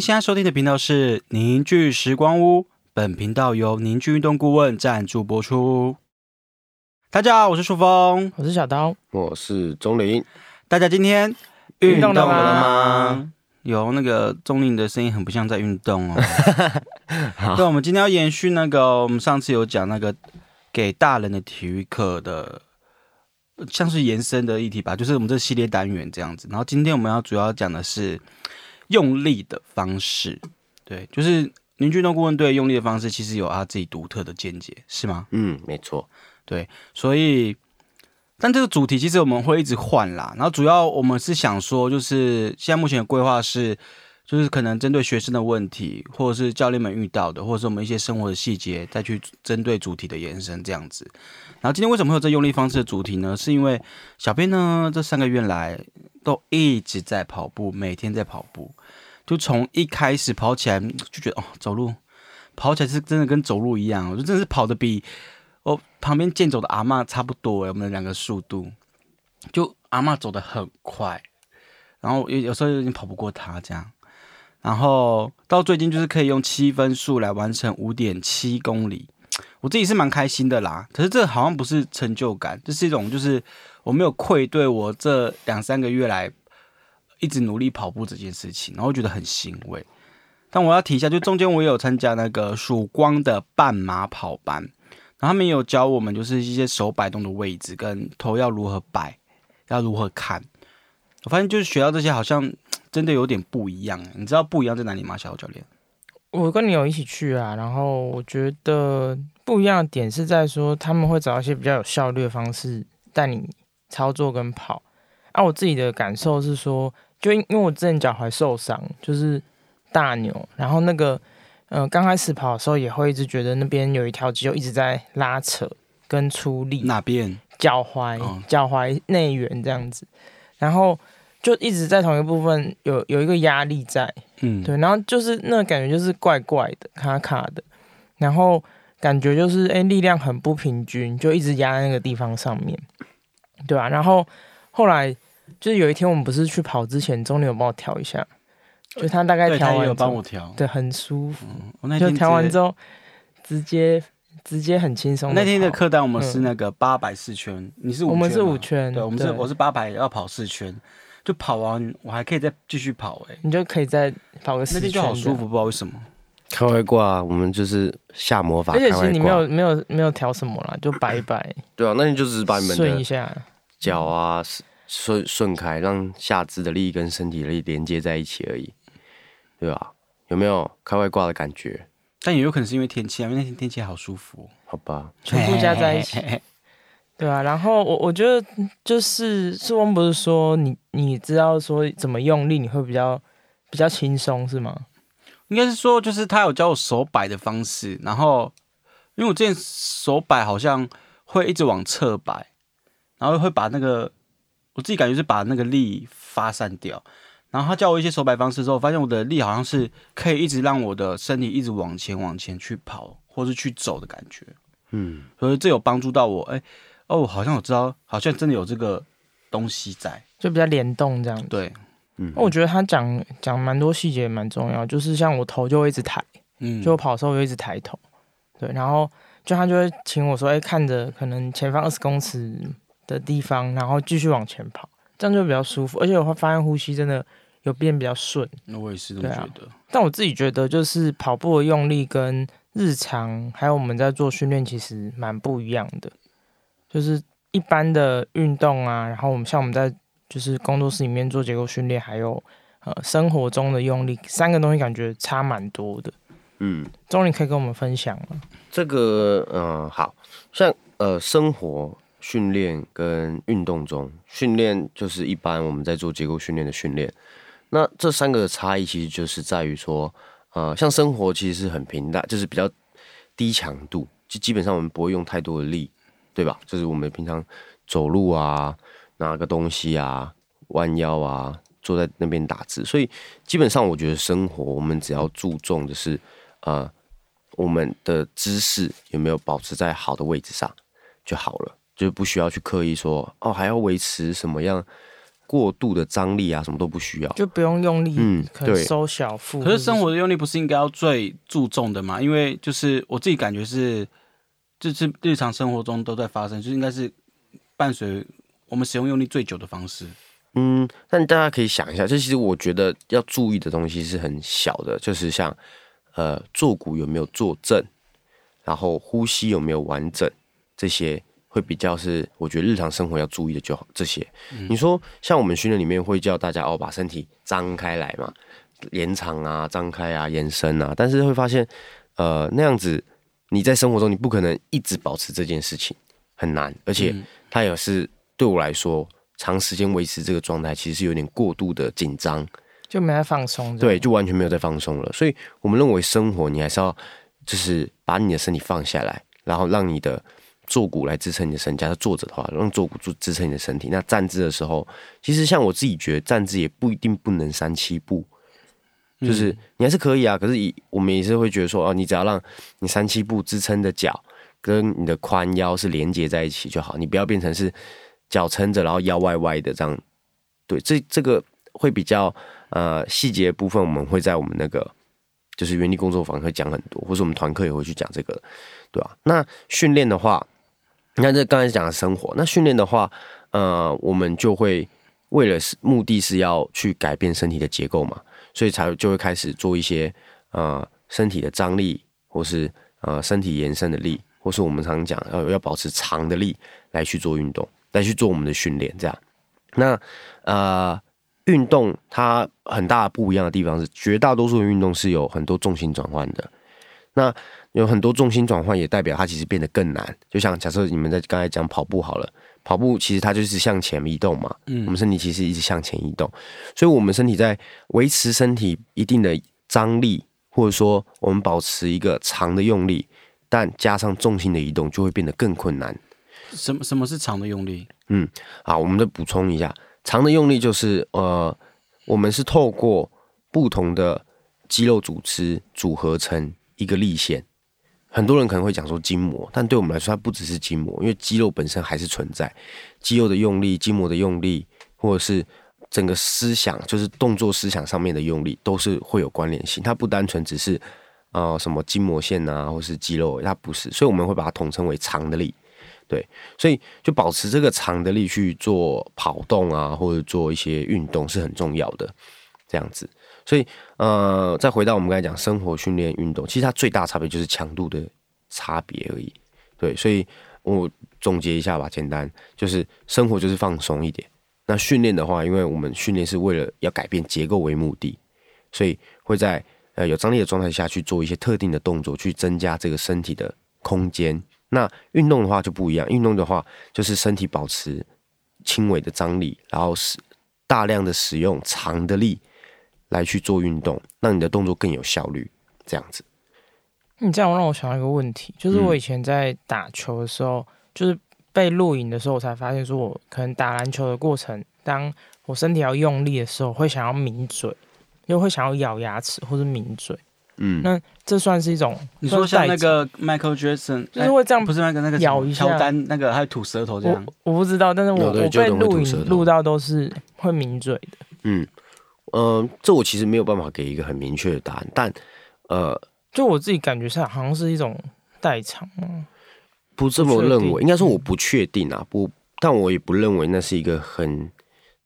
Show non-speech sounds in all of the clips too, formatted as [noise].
您现在收听的频道是凝聚时光屋，本频道由凝聚运动顾问赞助播出。大家好，我是舒峰，我是小刀，我是钟林。大家今天运动了吗了吗？有那个钟林的声音很不像在运动哦。[laughs] 对，我们今天要延续那个，我们上次有讲那个给大人的体育课的，像是延伸的议题吧，就是我们这系列单元这样子。然后今天我们要主要讲的是用力的方式，对，就是凝聚运动顾问对用力的方式其实有他自己独特的见解，是吗？嗯，没错。对所以，但这个主题其实我们会一直换啦。然后主要我们是想说，就是现在目前的规划是，就是可能针对学生的问题，或者是教练们遇到的，或者是我们一些生活的细节，再去针对主题的延伸这样子。然后今天为什么会有这用力方式的主题呢？是因为小编呢这三个月来都一直在跑步，每天在跑步，就从一开始跑起来就觉得哦，走路跑起来是真的跟走路一样，我就真的是跑得比。我旁边健走的阿嬷差不多诶，我们两个速度，就阿嬷走得很快，然后有有时候有点跑不过她这样，然后到最近就是可以用七分速来完成五点七公里，我自己是蛮开心的啦。可是这好像不是成就感，这是一种就是我没有愧对我这两三个月来一直努力跑步这件事情，然后觉得很欣慰。但我要提一下，就中间我也有参加那个曙光的半马跑班。然后他们有教我们，就是一些手摆动的位置跟头要如何摆，要如何看。我发现就是学到这些，好像 [tsk] 真的有点不一样。你知道不一样在哪里吗，小教练？我跟你有一起去啊，然后我觉得不一样的点是在说他们会找一些比较有效率的方式带你操作跟跑。啊，我自己的感受是说，就因为我之前脚踝受伤，就是大扭，然后那个。嗯，刚开始跑的时候也会一直觉得那边有一条肌肉一直在拉扯跟出力。哪边？脚踝，脚踝内缘这样子，然后就一直在同一部分有有一个压力在。嗯，对，然后就是那个感觉就是怪怪的，卡卡的，然后感觉就是哎力量很不平均，就一直压在那个地方上面，对吧？然后后来就是有一天我们不是去跑之前，钟林有帮我调一下。就他大概调完，有帮我调，对，很舒服。我那天调完之后，直接直接很轻松。那天的课单我们是那个八百四圈，你是五圈，我们是五圈，对，我们是我是八百要跑四圈，就跑完我还可以再继续跑，哎，你就可以再跑个四圈，就好舒服，不知道为什么。开外挂，我们就是下魔法，而且其实你没有没有没有调什么啦，就摆一摆。对啊，那你就只是把你们顺一下脚啊顺顺开，让下肢的力跟身体的力连接在一起而已。对吧？有没有开外挂的感觉？但也有可能是因为天气啊，因为那天天气好舒服。好吧，全部加在一起。对啊，然后我我觉得就是志翁不是说你你知道说怎么用力你会比较比较轻松是吗？应该是说就是他有教我手摆的方式，然后因为我之前手摆好像会一直往侧摆，然后会把那个我自己感觉是把那个力发散掉。然后他教我一些手摆方式之后，发现我的力好像是可以一直让我的身体一直往前往前去跑，或是去走的感觉。嗯，所以这有帮助到我。哎，哦，好像我知道，好像真的有这个东西在，就比较联动这样。对，嗯，我觉得他讲讲蛮多细节蛮重要，就是像我头就会一直抬，嗯，就我跑的时候我就一直抬头，对，然后就他就会请我说，哎，看着可能前方二十公尺的地方，然后继续往前跑，这样就比较舒服，而且我会发现呼吸真的。有变比较顺，那我也是这么觉得。但我自己觉得，就是跑步的用力跟日常还有我们在做训练，其实蛮不一样的。就是一般的运动啊，然后我们像我们在就是工作室里面做结构训练，还有呃生活中的用力，三个东西感觉差蛮多的。嗯，终于可以跟我们分享了？这个嗯，好像呃生活训练跟运动中训练，就是一般我们在做结构训练的训练。那这三个差异其实就是在于说，呃，像生活其实是很平淡，就是比较低强度，就基本上我们不会用太多的力，对吧？就是我们平常走路啊，拿个东西啊，弯腰啊，坐在那边打字，所以基本上我觉得生活我们只要注重的是，呃，我们的姿势有没有保持在好的位置上就好了，就不需要去刻意说哦，还要维持什么样。过度的张力啊，什么都不需要，就不用用力，嗯，对，收小腹。可是生活的用力不是应该要最注重的吗？因为就是我自己感觉是，就是日常生活中都在发生，就应该是伴随我们使用用力最久的方式。嗯，但大家可以想一下，这其实我觉得要注意的东西是很小的，就是像呃坐骨有没有坐正，然后呼吸有没有完整，这些会比较是我觉得日常生活要注意的就好。这些你说像我们训练里面会叫大家哦把身体张开来嘛，延长啊、张开啊、延伸啊，但是会发现呃那样子你在生活中你不可能一直保持这件事情，很难，而且它也是对我来说。长时间维持这个状态，其实是有点过度的紧张，就没在放松。对，就完全没有在放松了。所以我们认为生活，你还是要就是把你的身体放下来，然后让你的坐骨来支撑你的身。假设坐着的话，让坐骨支支撑你的身体。那站姿的时候，其实像我自己觉得站姿也不一定不能三七步，就是你还是可以啊。可是以我们也是会觉得说，哦，你只要让你三七步支撑的脚跟你的髋腰是连接在一起就好，你不要变成是。脚撑着，然后腰歪歪的这样，对，这这个会比较呃细节部分，我们会在我们那个就是原地工作坊会讲很多，或者我们团课也会去讲这个，对吧？那训练的话，你看这刚才讲的生活，那训练的话，呃，我们就会为了是目的是要去改变身体的结构嘛，所以才就会开始做一些呃身体的张力，或是呃身体延伸的力，或是我们常讲要要保持长的力来去做运动。来去做我们的训练，这样。那呃，运动它很大不一样的地方是，绝大多数的运动是有很多重心转换的。那有很多重心转换，也代表它其实变得更难。就像假设你们在刚才讲跑步好了，跑步其实它就是向前移动嘛。嗯。我们身体其实一直向前移动，所以我们身体在维持身体一定的张力，或者说我们保持一个长的用力，但加上重心的移动，就会变得更困难。什么什么是长的用力？嗯，好，我们再补充一下，长的用力就是呃，我们是透过不同的肌肉组织组合成一个力线。很多人可能会讲说筋膜，但对我们来说，它不只是筋膜，因为肌肉本身还是存在。肌肉的用力、筋膜的用力，或者是整个思想，就是动作思想上面的用力，都是会有关联性。它不单纯只是呃什么筋膜线啊，或是肌肉，它不是。所以我们会把它统称为长的力。对，所以就保持这个长的力去做跑动啊，或者做一些运动是很重要的，这样子。所以呃，再回到我们刚才讲生活训练运动，其实它最大差别就是强度的差别而已。对，所以我总结一下吧，简单就是生活就是放松一点。那训练的话，因为我们训练是为了要改变结构为目的，所以会在呃有张力的状态下去做一些特定的动作，去增加这个身体的空间。那运动的话就不一样，运动的话就是身体保持轻微的张力，然后使大量的使用长的力来去做运动，让你的动作更有效率。这样子，你这样让我想到一个问题，就是我以前在打球的时候，就是被录影的时候，我才发现说我可能打篮球的过程，当我身体要用力的时候，会想要抿嘴，又会想要咬牙齿或者抿嘴。嗯，那这算是一种你说像那个 Michael Jackson，就是会这样，不是那个那个咬一下，丹那个还有吐舌头这样。我不知道，但是我我被录影录到都是会抿嘴的。嗯，呃，这我其实没有办法给一个很明确的答案，但呃，就我自己感觉上好像是一种代偿。不这么认为，应该说我不确定啊，不，但我也不认为那是一个很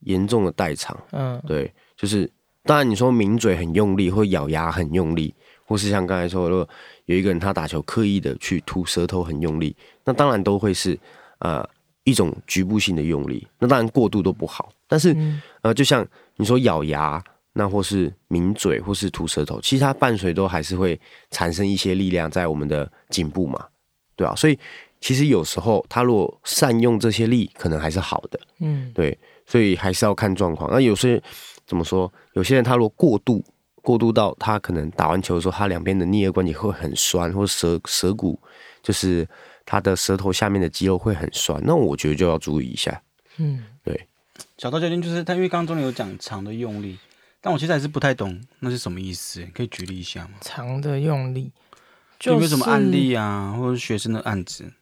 严重的代偿。嗯，对，就是当然你说抿嘴很用力，或咬牙很用力。或是像刚才说，如果有一个人他打球刻意的去吐舌头很用力，那当然都会是呃一种局部性的用力，那当然过度都不好。但是呃，就像你说咬牙，那或是抿嘴，或是吐舌头，其实它伴随都还是会产生一些力量在我们的颈部嘛，对啊，所以其实有时候他如果善用这些力，可能还是好的。嗯，对，所以还是要看状况。那有些怎么说？有些人他如果过度。过度到他可能打完球的时候，他两边的颞颌关节会很酸，或者舌舌骨就是他的舌头下面的肌肉会很酸，那我觉得就要注意一下。嗯，对。小刀教练就是他，因为刚刚中间有讲长的用力，但我其实还是不太懂那是什么意思，可以举例一下吗？长的用力，有没有什么案例啊，或者学生的案子？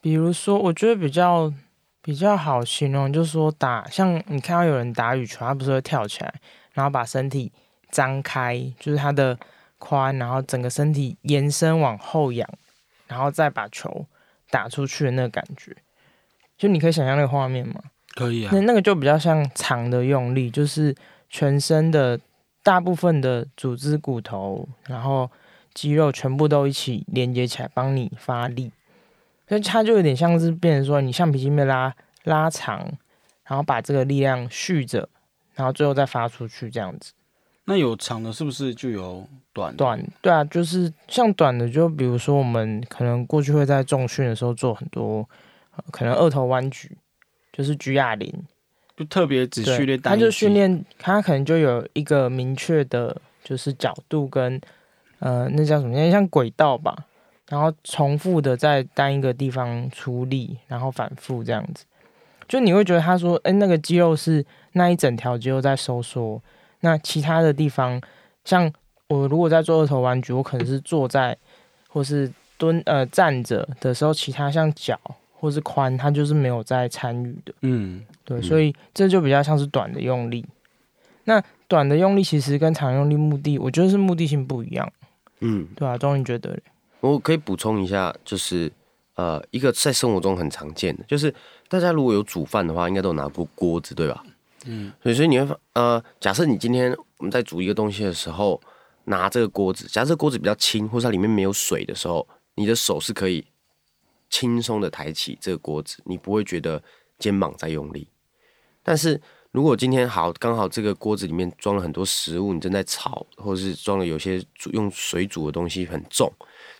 比如说，我觉得比较。比较好形容，就是说打像你看到有人打羽球，他不是会跳起来，然后把身体张开，就是他的髋，然后整个身体延伸往后仰，然后再把球打出去的那个感觉，就你可以想象那个画面吗？可以啊。那那个就比较像长的用力，就是全身的大部分的组织、骨头，然后肌肉全部都一起连接起来，帮你发力。所以它就有点像是变成说，你橡皮筋被拉拉长，然后把这个力量蓄着，然后最后再发出去这样子。那有长的，是不是就有短？短，对啊，就是像短的，就比如说我们可能过去会在重训的时候做很多，可能二头弯举，就是举哑铃，就特别只训练单。他就训练，他可能就有一个明确的，就是角度跟呃，那叫什么？像轨道吧。然后重复的在单一个地方出力，然后反复这样子，就你会觉得他说，哎，那个肌肉是那一整条肌肉在收缩，那其他的地方，像我如果在做二头弯举，我可能是坐在或是蹲呃站着的时候，其他像脚或是髋，它就是没有在参与的。嗯，对，所以这就比较像是短的用力。那短的用力其实跟长用力目的，我觉得是目的性不一样。嗯，对啊，终于觉得。我可以补充一下，就是呃，一个在生活中很常见的，就是大家如果有煮饭的话，应该都有拿过锅子，对吧？嗯，所以所以你会发呃，假设你今天我们在煮一个东西的时候，拿这个锅子，假设锅子比较轻，或者它里面没有水的时候，你的手是可以轻松的抬起这个锅子，你不会觉得肩膀在用力。但是如果今天好刚好这个锅子里面装了很多食物，你正在炒，或者是装了有些煮用水煮的东西很重。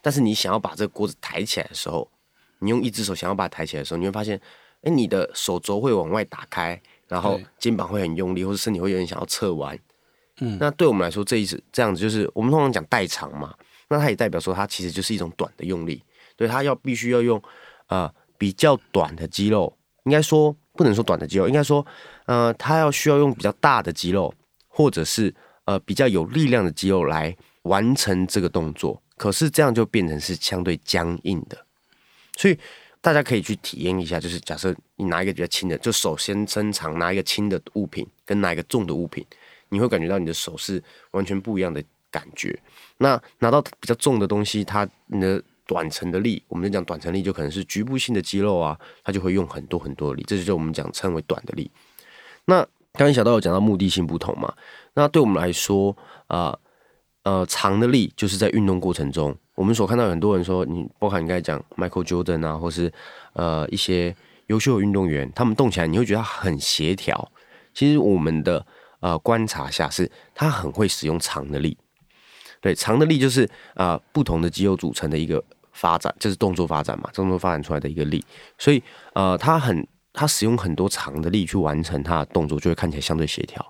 但是你想要把这个锅子抬起来的时候，你用一只手想要把它抬起来的时候，你会发现，哎，你的手肘会往外打开，然后肩膀会很用力，或者身体会有点想要侧弯。嗯，那对我们来说，这一次这样子就是我们通常讲代偿嘛，那它也代表说它其实就是一种短的用力，对，它要必须要用呃比较短的肌肉，应该说不能说短的肌肉，应该说呃它要需要用比较大的肌肉，或者是呃比较有力量的肌肉来完成这个动作。可是这样就变成是相对僵硬的，所以大家可以去体验一下，就是假设你拿一个比较轻的，就手先伸长拿一个轻的物品，跟拿一个重的物品，你会感觉到你的手是完全不一样的感觉。那拿到比较重的东西，它你的短程的力，我们讲短程力就可能是局部性的肌肉啊，它就会用很多很多的力，这就是我们讲称为短的力。那刚才小道有讲到目的性不同嘛，那对我们来说啊。呃长的力就是在运动过程中，我们所看到很多人说，你包含你刚才讲 Michael Jordan 啊，或是呃一些优秀的运动员，他们动起来你会觉得很协调。其实我们的呃观察下是，他很会使用长的力。对，长的力就是啊不同的肌肉组成的一个发展，就是动作发展嘛，动作发展出来的一个力。所以呃，他很他使用很多长的力去完成他的动作，就会看起来相对协调。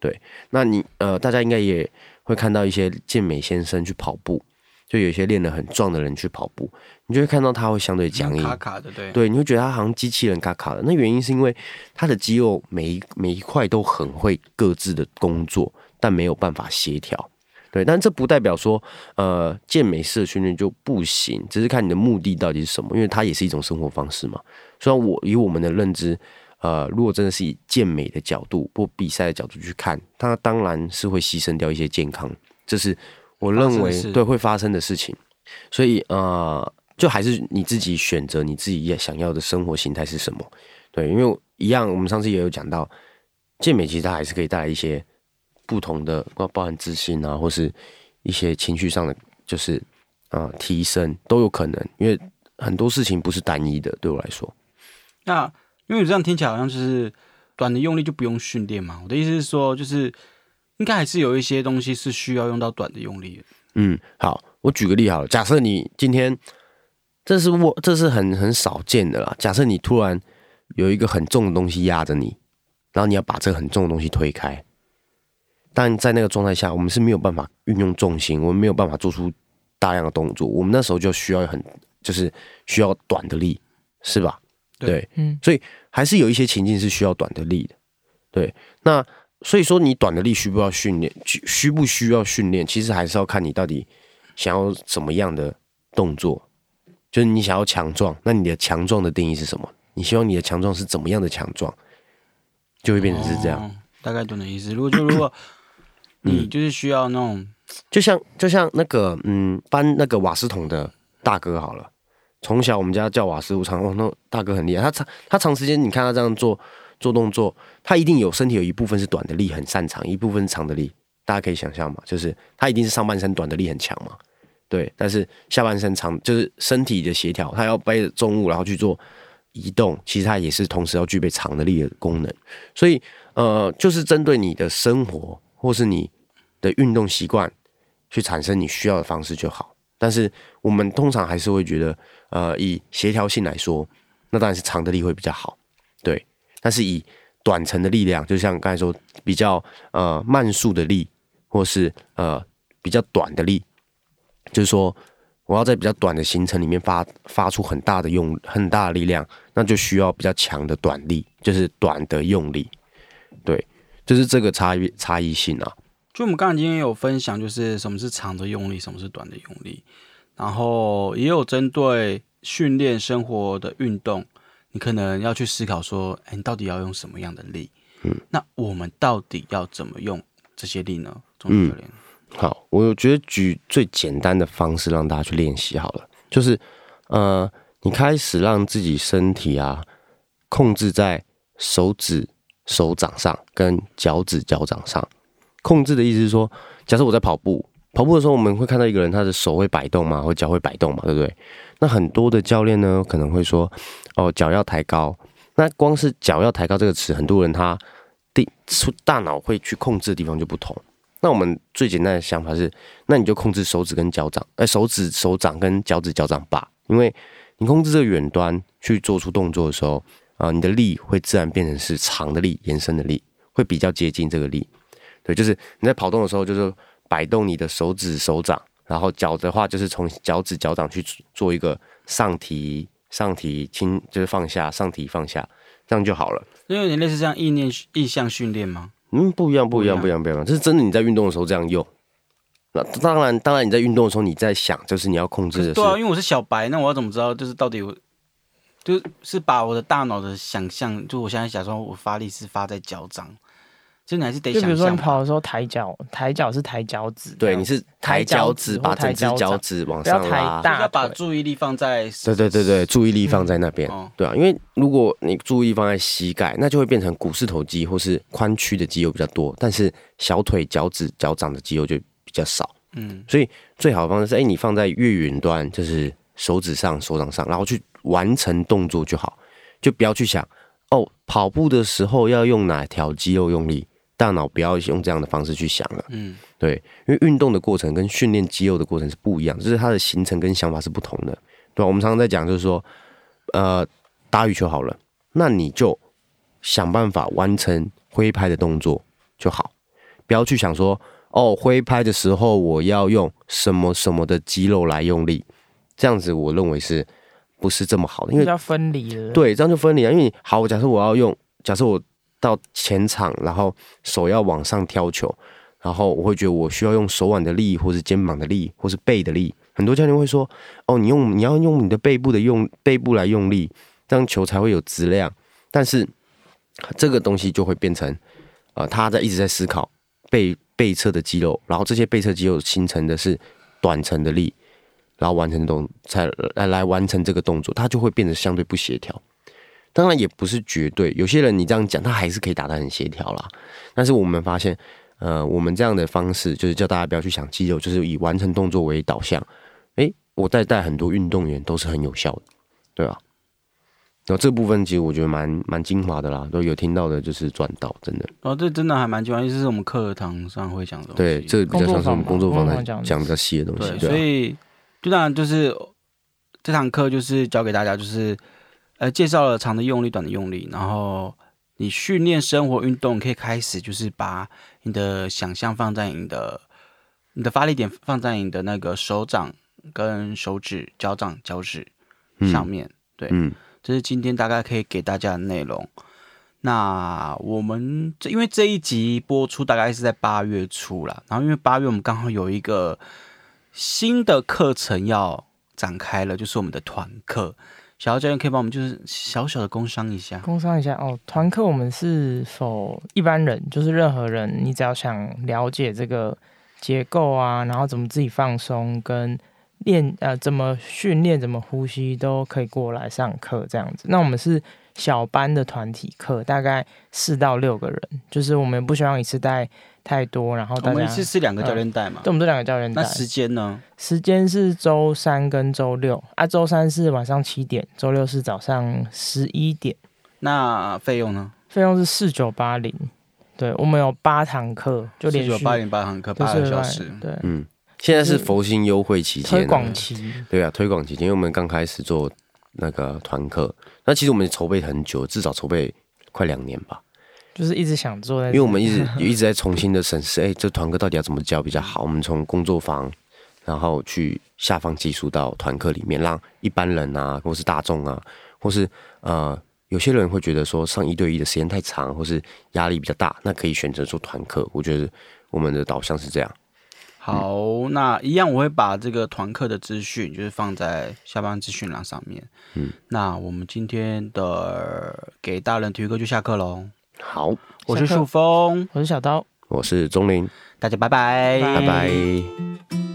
对，那你呃大家应该也。会看到一些健美先生去跑步，就有一些练得很壮的人去跑步，你就会看到他会相对僵硬，卡卡的，对，对，你会觉得他好像机器人卡卡的。那原因是因为他的肌肉每一每一块都很会各自的工作，但没有办法协调。对，但这不代表说，呃，健美式的训练就不行，只是看你的目的到底是什么，因为它也是一种生活方式嘛。虽然我以我们的认知。呃，如果真的是以健美的角度或比赛的角度去看，它当然是会牺牲掉一些健康，这是我认为对会发生的事情。所以呃，就还是你自己选择你自己想要的生活形态是什么。对，因为一样，我们上次也有讲到，健美其实它还是可以带来一些不同的，包包含自信啊，或是一些情绪上的，就是啊提升都有可能。因为很多事情不是单一的，对我来说。那因为这样听起来好像就是短的用力就不用训练嘛。我的意思是说，就是应该还是有一些东西是需要用到短的用力的。嗯，好，我举个例好了。假设你今天这是我这是很很少见的啦。假设你突然有一个很重的东西压着你，然后你要把这个很重的东西推开，但在那个状态下，我们是没有办法运用重心，我们没有办法做出大量的动作。我们那时候就需要很就是需要短的力，是吧？对，嗯，所以还是有一些情境是需要短的力的，对。那所以说，你短的力需不需要训练？需不需要训练？其实还是要看你到底想要怎么样的动作。就是你想要强壮，那你的强壮的定义是什么？你希望你的强壮是怎么样的强壮，就会变成是这样。大概懂的意思。如果就如果 [coughs] 你就是需要那种，就像就像那个嗯搬那个瓦斯桶的大哥好了，从小我们家叫瓦斯，我常哦那大哥很厉害，他长他长时间你看他这样做做动作，他一定有身体有一部分是短的力很擅长，一部分长的力，大家可以想象嘛，就是他一定是上半身短的力很强嘛，对，但是下半身长就是身体的协调，他要背着重物然后去做移动，其实他也是同时要具备长的力的功能，所以。呃，就是针对你的生活或是你的运动习惯去产生你需要的方式就好。但是我们通常还是会觉得，呃，以协调性来说，那当然是长的力会比较好，对。但是以短程的力量，就像刚才说，比较呃慢速的力，或是呃比较短的力，就是说我要在比较短的行程里面发发出很大的用很大的力量，那就需要比较强的短力，就是短的用力。对，就是这个差异差异性啊。就我们刚才今天有分享，就是什么是长的用力，什么是短的用力，然后也有针对训练生活的运动，你可能要去思考说，哎，你到底要用什么样的力？嗯，那我们到底要怎么用这些力呢？教练，好，我觉得举最简单的方式让大家去练习好了，就是呃，你开始让自己身体啊控制在手指。手掌上跟脚趾脚掌上控制的意思是说，假设我在跑步，跑步的时候我们会看到一个人，他的手会摆动嘛，或脚会摆动嘛，对不对？那很多的教练呢可能会说，哦，脚要抬高。那光是脚要抬高这个词，很多人他第出大脑会去控制的地方就不同。那我们最简单的想法是，那你就控制手指跟脚掌，哎，手指手掌跟脚趾脚掌吧，因为你控制这个远端去做出动作的时候。啊，你的力会自然变成是长的力，延伸的力会比较接近这个力。对，就是你在跑动的时候，就是摆动你的手指、手掌，然后脚的话就是从脚趾、脚掌去做一个上提、上提、轻，就是放下、上提、放下，这样就好了。因为你类似这样意念、意向训练吗？嗯，不一样，不一样，不一样，不一样。这是真的，你在运动的时候这样用。那当然，当然你在运动的时候你在想，就是你要控制的。对啊，因为我是小白，那我要怎么知道，就是到底我？就是把我的大脑的想象，就我现在假装我发力是发在脚掌，就你还是得。就比如说你跑的时候抬脚，抬脚是抬脚趾。对，你是抬脚趾，把整只脚趾往上拉。要把注意力放在。对对对对，注意力放在那边。对啊，因为如果你注意放在膝盖，那就会变成股四头肌或是髋屈的肌肉比较多，但是小腿、脚趾、脚掌的肌肉就比较少。嗯，所以最好的方式是，哎，你放在越远端，就是手指上、手掌上，然后去。完成动作就好，就不要去想哦，跑步的时候要用哪条肌肉用力，大脑不要用这样的方式去想了。嗯，对，因为运动的过程跟训练肌肉的过程是不一样，就是它的形成跟想法是不同的，对吧？我们常常在讲，就是说，呃，打羽球好了，那你就想办法完成挥拍的动作就好，不要去想说哦，挥拍的时候我要用什么什么的肌肉来用力，这样子我认为是。不是这么好的，因为要分离了。对，这样就分离了。因为好，假设我要用，假设我到前场，然后手要往上挑球，然后我会觉得我需要用手腕的力，或是肩膀的力，或是背的力。很多教练会说：“哦，你用你要用你的背部的用背部来用力，这样球才会有质量。”但是这个东西就会变成，呃，他在一直在思考背背侧的肌肉，然后这些背侧肌肉形成的是短程的力。然后完成动才来来完成这个动作，它就会变得相对不协调。当然也不是绝对，有些人你这样讲，他还是可以打得很协调啦。但是我们发现，呃，我们这样的方式就是叫大家不要去想肌肉，就是以完成动作为导向。诶，我在带很多运动员都是很有效的，对吧？然后这部分其实我觉得蛮蛮精华的啦，都有听到的就是赚到，真的。哦，这真的还蛮精华，就是我们课堂上会讲的。对，这比较像是我们工作坊讲讲比较细的东西，所以。就当然就是这堂课就是教给大家，就是呃介绍了长的用力、短的用力，然后你训练生活运动可以开始，就是把你的想象放在你的你的发力点放在你的那个手掌跟手指、脚掌、脚趾上面。对，嗯，这是今天大概可以给大家的内容。那我们这因为这一集播出大概是在八月初了，然后因为八月我们刚好有一个。新的课程要展开了，就是我们的团课，小姚教练可以帮我们就是小小的工商一下，工商一下哦。团课我们是否一般人，就是任何人，你只要想了解这个结构啊，然后怎么自己放松跟。练呃，怎么训练，怎么呼吸，都可以过来上课这样子。那我们是小班的团体课，大概四到六个人，就是我们不希望一次带太多，然后我们一次是两个教练带嘛？对，我们这两个教练带。那时间呢？时间是周三跟周六啊，周三是晚上七点，周六是早上十一点。那费用呢？费用是四九八零，对我们有八堂课，就连续四九八零八堂课，八个小时，对，嗯。现在是佛心优惠期间，推广期。对啊，推广期间，因为我们刚开始做那个团课，那其实我们筹备很久，至少筹备快两年吧。就是一直想做，因为我们一直 [laughs] 一直在重新的审视，哎，这团课到底要怎么教比较好？我们从工作坊，然后去下放技术到团课里面，让一般人啊，或是大众啊，或是呃，有些人会觉得说上一对一的时间太长，或是压力比较大，那可以选择做团课。我觉得我们的导向是这样。好，那一样我会把这个团课的资讯，就是放在下方资讯栏上面。嗯，那我们今天的给大人体育课就下课喽。好，我是树峰，我是小刀，我是钟林，大家拜拜，拜拜。